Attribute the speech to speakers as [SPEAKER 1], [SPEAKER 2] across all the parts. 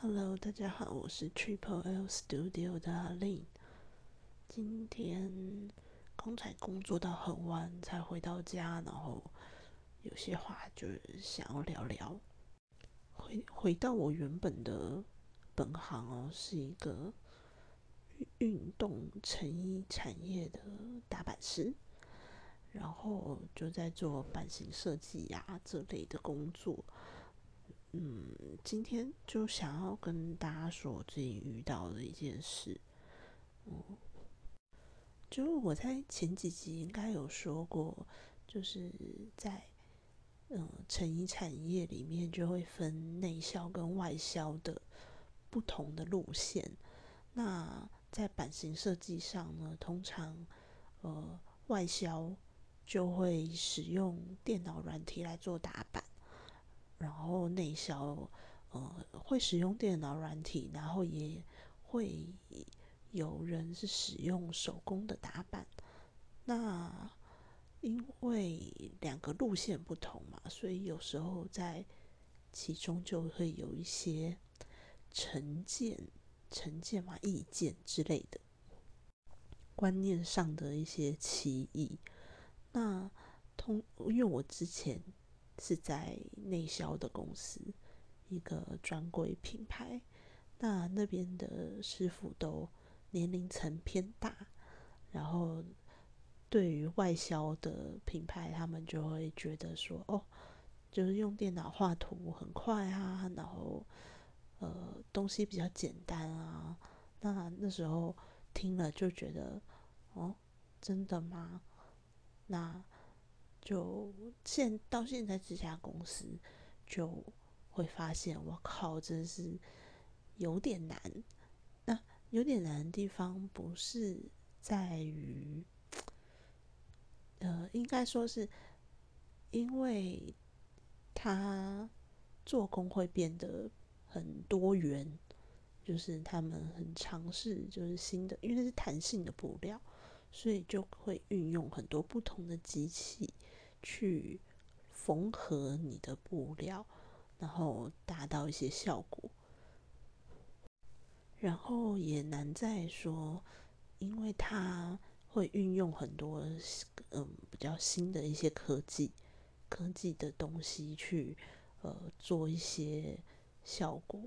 [SPEAKER 1] Hello，大家好，我是 Triple L Studio 的阿令。今天刚才工作到很晚才回到家，然后有些话就是想要聊聊。回回到我原本的本行哦，是一个运动成衣产业的打版师，然后就在做版型设计呀这类的工作。嗯，今天就想要跟大家说我最近遇到的一件事。嗯，就我在前几集应该有说过，就是在嗯成衣产业里面就会分内销跟外销的不同的路线。那在版型设计上呢，通常呃外销就会使用电脑软体来做打版。然后内销，呃，会使用电脑软体，然后也会有人是使用手工的打板。那因为两个路线不同嘛，所以有时候在其中就会有一些成见、成见嘛、意见之类的观念上的一些歧义。那通，因为我之前。是在内销的公司，一个专柜品牌。那那边的师傅都年龄层偏大，然后对于外销的品牌，他们就会觉得说：“哦，就是用电脑画图很快啊，然后呃东西比较简单啊。”那那时候听了就觉得：“哦，真的吗？”那。就现到现在这家公司，就会发现，我靠，真是有点难。那有点难的地方，不是在于，呃，应该说是，因为他做工会变得很多元，就是他们很尝试，就是新的，因为是弹性的布料，所以就会运用很多不同的机器。去缝合你的布料，然后达到一些效果。然后也难在说，因为它会运用很多嗯比较新的一些科技科技的东西去呃做一些效果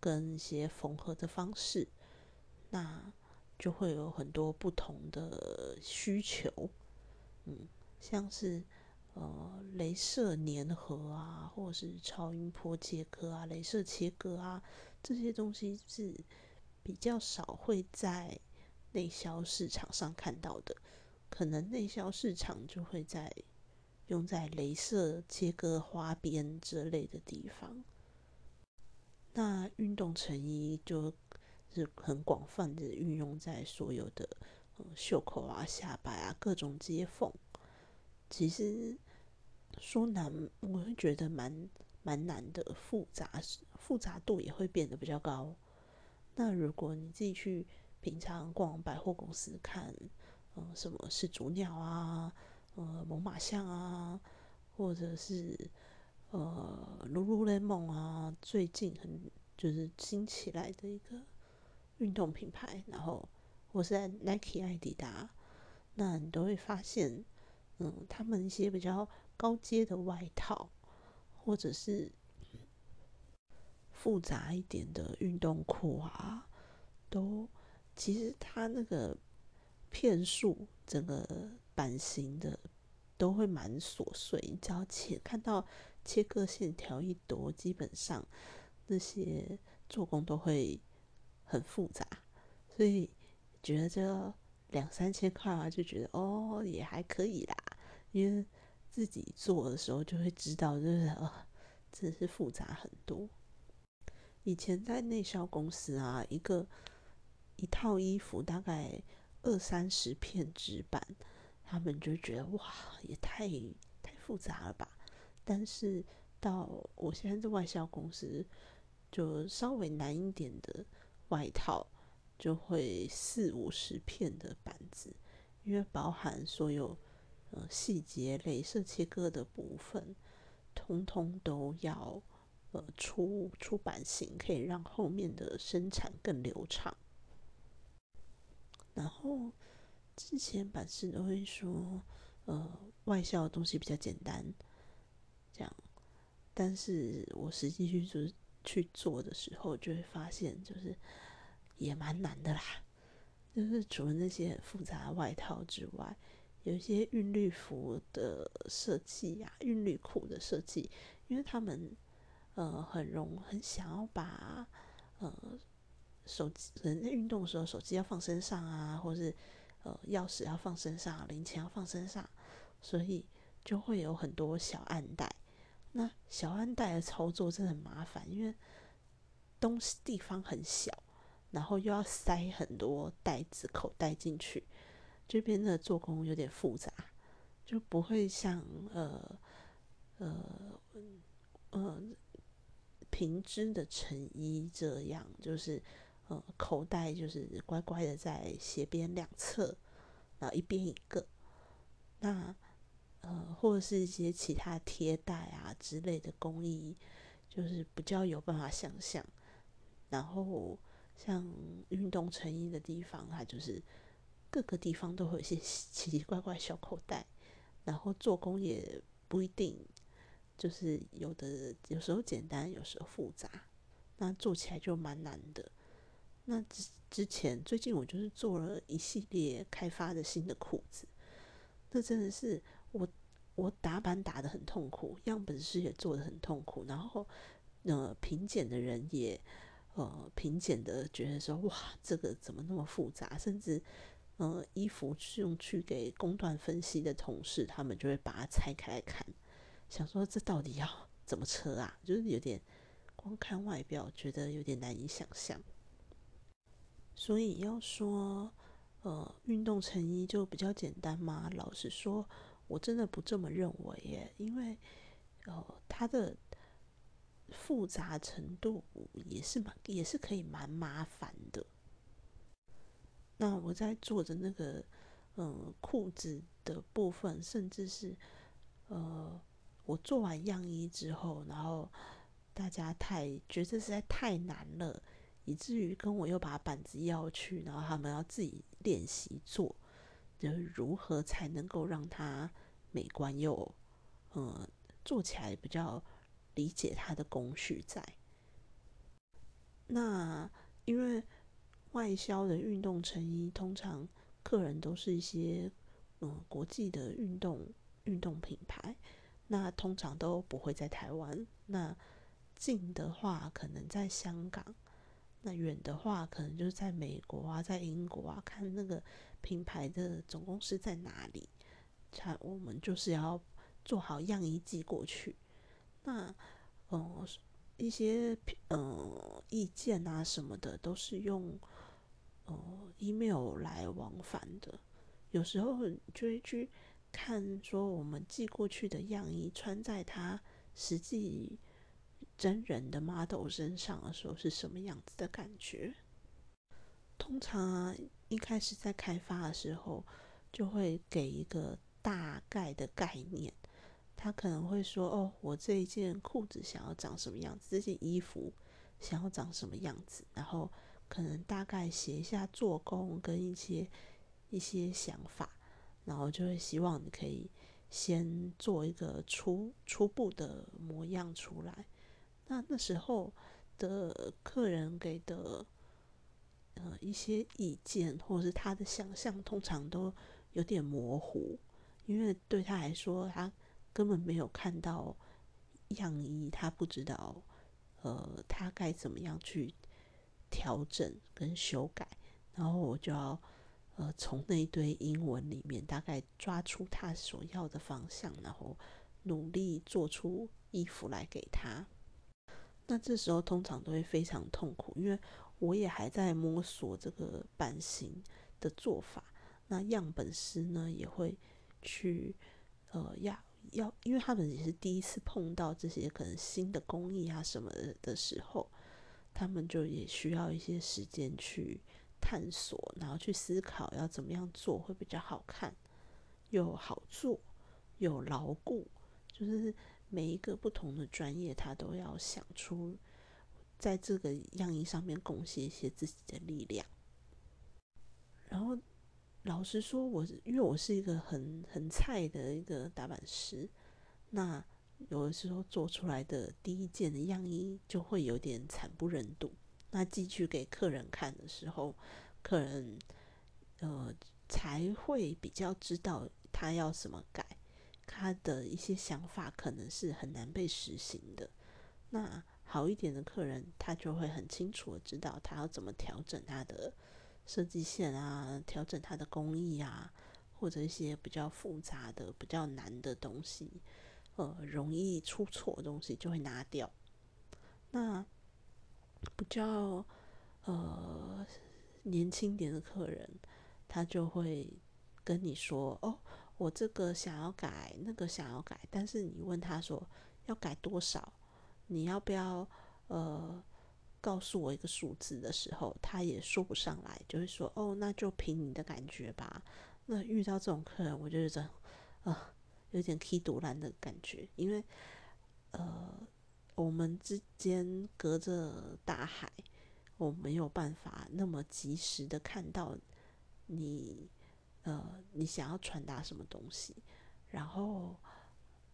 [SPEAKER 1] 跟一些缝合的方式，那就会有很多不同的需求，嗯。像是呃，镭射粘合啊，或者是超音波切割啊，镭射切割啊，这些东西是比较少会在内销市场上看到的。可能内销市场就会在用在镭射切割花边之类的地方。那运动成衣就是很广泛的运用在所有的袖口啊、下摆啊各种接缝。其实说难，我会觉得蛮蛮难的，复杂复杂度也会变得比较高。那如果你自己去平常逛百货公司看，嗯，什么是主鸟啊，呃，猛犸象啊，或者是呃，Lululemon 啊，最近很就是新起来的一个运动品牌，然后或是在 Nike、艾迪达，那你都会发现。嗯，他们一些比较高阶的外套，或者是复杂一点的运动裤啊，都其实它那个片数，整个版型的都会蛮琐碎。你只要切看到切割线条一多，基本上那些做工都会很复杂，所以觉得这两三千块啊，就觉得哦，也还可以啦。因为自己做的时候就会知道，就是啊，真是复杂很多。以前在内销公司啊，一个一套衣服大概二三十片纸板，他们就觉得哇，也太太复杂了吧。但是到我现在在外销公司，就稍微难一点的外套，就会四五十片的板子，因为包含所有。呃，细节、镭射切割的部分，通通都要呃出出版型，可以让后面的生产更流畅。然后之前版师都会说，呃，外销的东西比较简单，这样。但是我实际去做去做的时候，就会发现，就是也蛮难的啦。就是除了那些很复杂的外套之外，有一些韵律服的设计呀，韵律裤的设计，因为他们呃很容很想要把呃手机人在运动的时候手机要放身上啊，或是呃钥匙要放身上，零钱要放身上，所以就会有很多小暗袋。那小暗袋的操作真的很麻烦，因为东西地方很小，然后又要塞很多袋子口袋进去，这边的做工有点复杂，就不会像呃呃呃平织的成衣这样，就是呃口袋就是乖乖的在斜边两侧，然后一边一个，那。呃，或者是一些其他贴带啊之类的工艺，就是比较有办法想象。然后像运动成衣的地方，它就是各个地方都会有一些奇奇怪怪小口袋，然后做工也不一定，就是有的有时候简单，有时候复杂，那做起来就蛮难的。那之之前最近我就是做了一系列开发的新的裤子，那真的是。我我打版打的很痛苦，样本师也做的很痛苦，然后呃评检的人也呃评检的觉得说哇这个怎么那么复杂，甚至呃衣服用去给工段分析的同事，他们就会把它拆开来看，想说这到底要怎么车啊？就是有点光看外表觉得有点难以想象，所以要说呃运动成衣就比较简单吗？老实说。我真的不这么认为耶，因为，呃，它的复杂程度也是蛮，也是可以蛮麻烦的。那我在做的那个，嗯，裤子的部分，甚至是，呃，我做完样衣之后，然后大家太觉得实在太难了，以至于跟我又把板子要去，然后他们要自己练习做。就是如何才能够让它美观又，嗯，做起来比较理解它的工序在。那因为外销的运动成衣，通常客人都是一些嗯国际的运动运动品牌，那通常都不会在台湾。那近的话可能在香港，那远的话可能就是在美国啊，在英国啊，看那个。品牌的总公司在哪里？才我们就是要做好样衣寄过去。那，呃，一些呃意见啊什么的，都是用呃 email 来往返的。有时候就会去看说，我们寄过去的样衣穿在他实际真人的 model 身上的时候是什么样子的感觉。通常。一开始在开发的时候，就会给一个大概的概念。他可能会说：“哦，我这一件裤子想要长什么样子，这件衣服想要长什么样子。”然后可能大概写一下做工跟一些一些想法，然后就会希望你可以先做一个初初步的模样出来。那那时候的客人给的。呃，一些意见或者是他的想象，通常都有点模糊，因为对他来说，他根本没有看到样衣，他不知道，呃，他该怎么样去调整跟修改，然后我就要呃从那一堆英文里面大概抓出他所要的方向，然后努力做出衣服来给他。那这时候通常都会非常痛苦，因为。我也还在摸索这个版型的做法，那样本师呢也会去，呃，要要，因为他们也是第一次碰到这些可能新的工艺啊什么的的时候，他们就也需要一些时间去探索，然后去思考要怎么样做会比较好看，又好做又牢固，就是每一个不同的专业，他都要想出在这个样衣上面贡献一些自己的力量。然后，老实说，我因为我是一个很很菜的一个打版师，那有的时候做出来的第一件的样衣就会有点惨不忍睹。那寄去给客人看的时候，客人呃才会比较知道他要怎么改，他的一些想法可能是很难被实行的。那好一点的客人，他就会很清楚的知道他要怎么调整他的设计线啊，调整他的工艺啊，或者一些比较复杂的、比较难的东西，呃，容易出错的东西就会拿掉。那比较呃年轻点的客人，他就会跟你说：“哦，我这个想要改，那个想要改。”但是你问他说要改多少，你要不要呃告诉我一个数字的时候，他也说不上来，就会说：“哦，那就凭你的感觉吧。”那遇到这种客人，我就觉得啊，有点气堵烂的感觉，因为呃。我们之间隔着大海，我没有办法那么及时的看到你，呃，你想要传达什么东西。然后，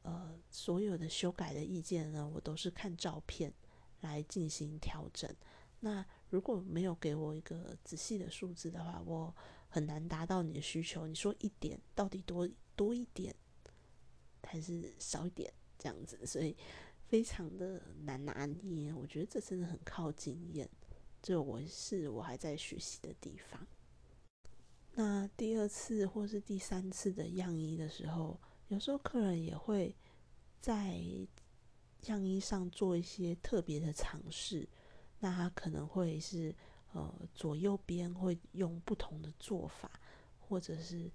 [SPEAKER 1] 呃，所有的修改的意见呢，我都是看照片来进行调整。那如果没有给我一个仔细的数字的话，我很难达到你的需求。你说一点到底多多一点，还是少一点这样子？所以。非常的难拿捏，我觉得这真的很靠经验，这我是我还在学习的地方。那第二次或是第三次的样衣的时候，有时候客人也会在样衣上做一些特别的尝试，那他可能会是呃左右边会用不同的做法，或者是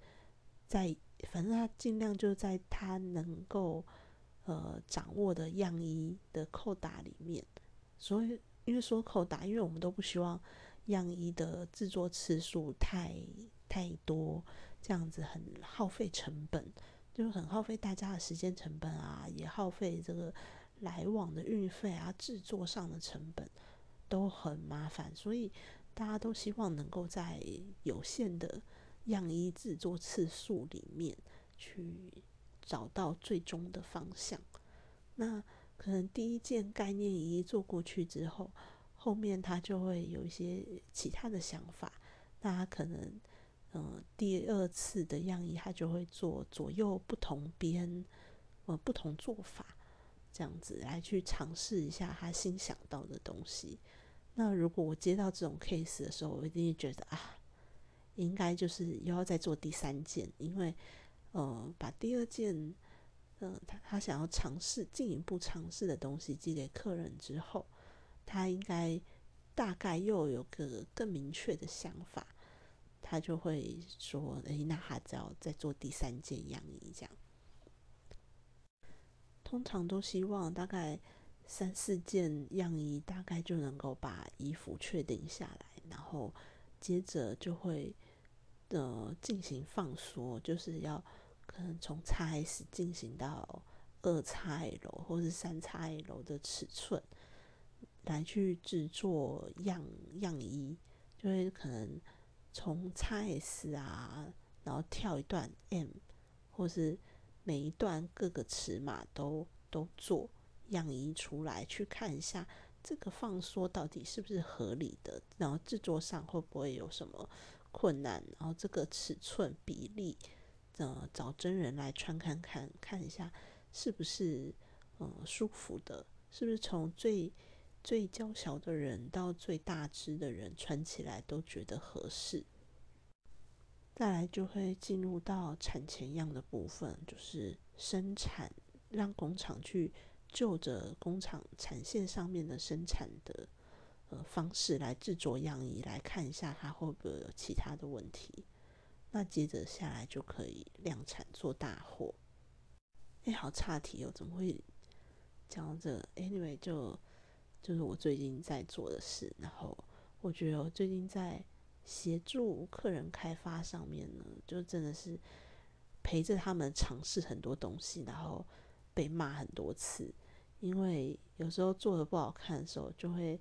[SPEAKER 1] 在反正他尽量就在他能够。呃，掌握的样衣的扣打里面，所以因为说扣打，因为我们都不希望样衣的制作次数太太多，这样子很耗费成本，就是很耗费大家的时间成本啊，也耗费这个来往的运费啊，制作上的成本都很麻烦，所以大家都希望能够在有限的样衣制作次数里面去。找到最终的方向，那可能第一件概念仪做过去之后，后面他就会有一些其他的想法。那他可能，嗯，第二次的样衣他就会做左右不同边，呃，不同做法，这样子来去尝试一下他新想到的东西。那如果我接到这种 case 的时候，我一定觉得啊，应该就是又要再做第三件，因为。呃，把第二件，嗯，他他想要尝试进一步尝试的东西寄给客人之后，他应该大概又有个更明确的想法，他就会说：“诶，那他只要再做第三件样衣，这样。”通常都希望大概三四件样衣，大概就能够把衣服确定下来，然后接着就会呃进行放缩，就是要。可能从 XS 进行到二 XL 或是三 XL 的尺寸来去制作样样衣，就会可能从 XS 啊，然后跳一段 M，或是每一段各个尺码都都做样衣出来，去看一下这个放缩到底是不是合理的，然后制作上会不会有什么困难，然后这个尺寸比例。呃，找真人来穿看看，看一下是不是呃舒服的，是不是从最最娇小的人到最大只的人穿起来都觉得合适。再来就会进入到产前样的部分，就是生产，让工厂去就着工厂产线上面的生产的呃方式来制作样衣，来看一下它会不会有其他的问题。那接着下来就可以量产做大货。哎，好差题哦，怎么会讲到这？Anyway，就就是我最近在做的事。然后我觉得我最近在协助客人开发上面呢，就真的是陪着他们尝试很多东西，然后被骂很多次，因为有时候做的不好看的时候，就会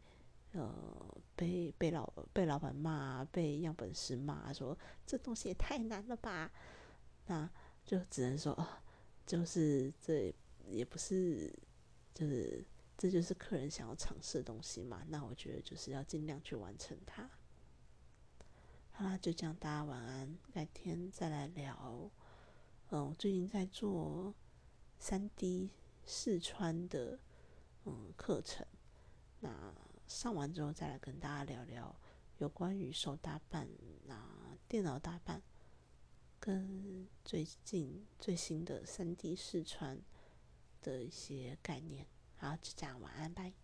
[SPEAKER 1] 呃被被老被老板骂，被样本师骂，说这东西也太难了吧。那就只能说，就是这也不是，就是这就是客人想要尝试的东西嘛。那我觉得就是要尽量去完成它。好啦，就这样，大家晚安，改天再来聊。嗯，我最近在做三 D 试穿的嗯课程，那上完之后再来跟大家聊聊有关于手打扮、啊电脑打扮。跟最近最新的三 D 试穿的一些概念，好，就这样，晚安，拜。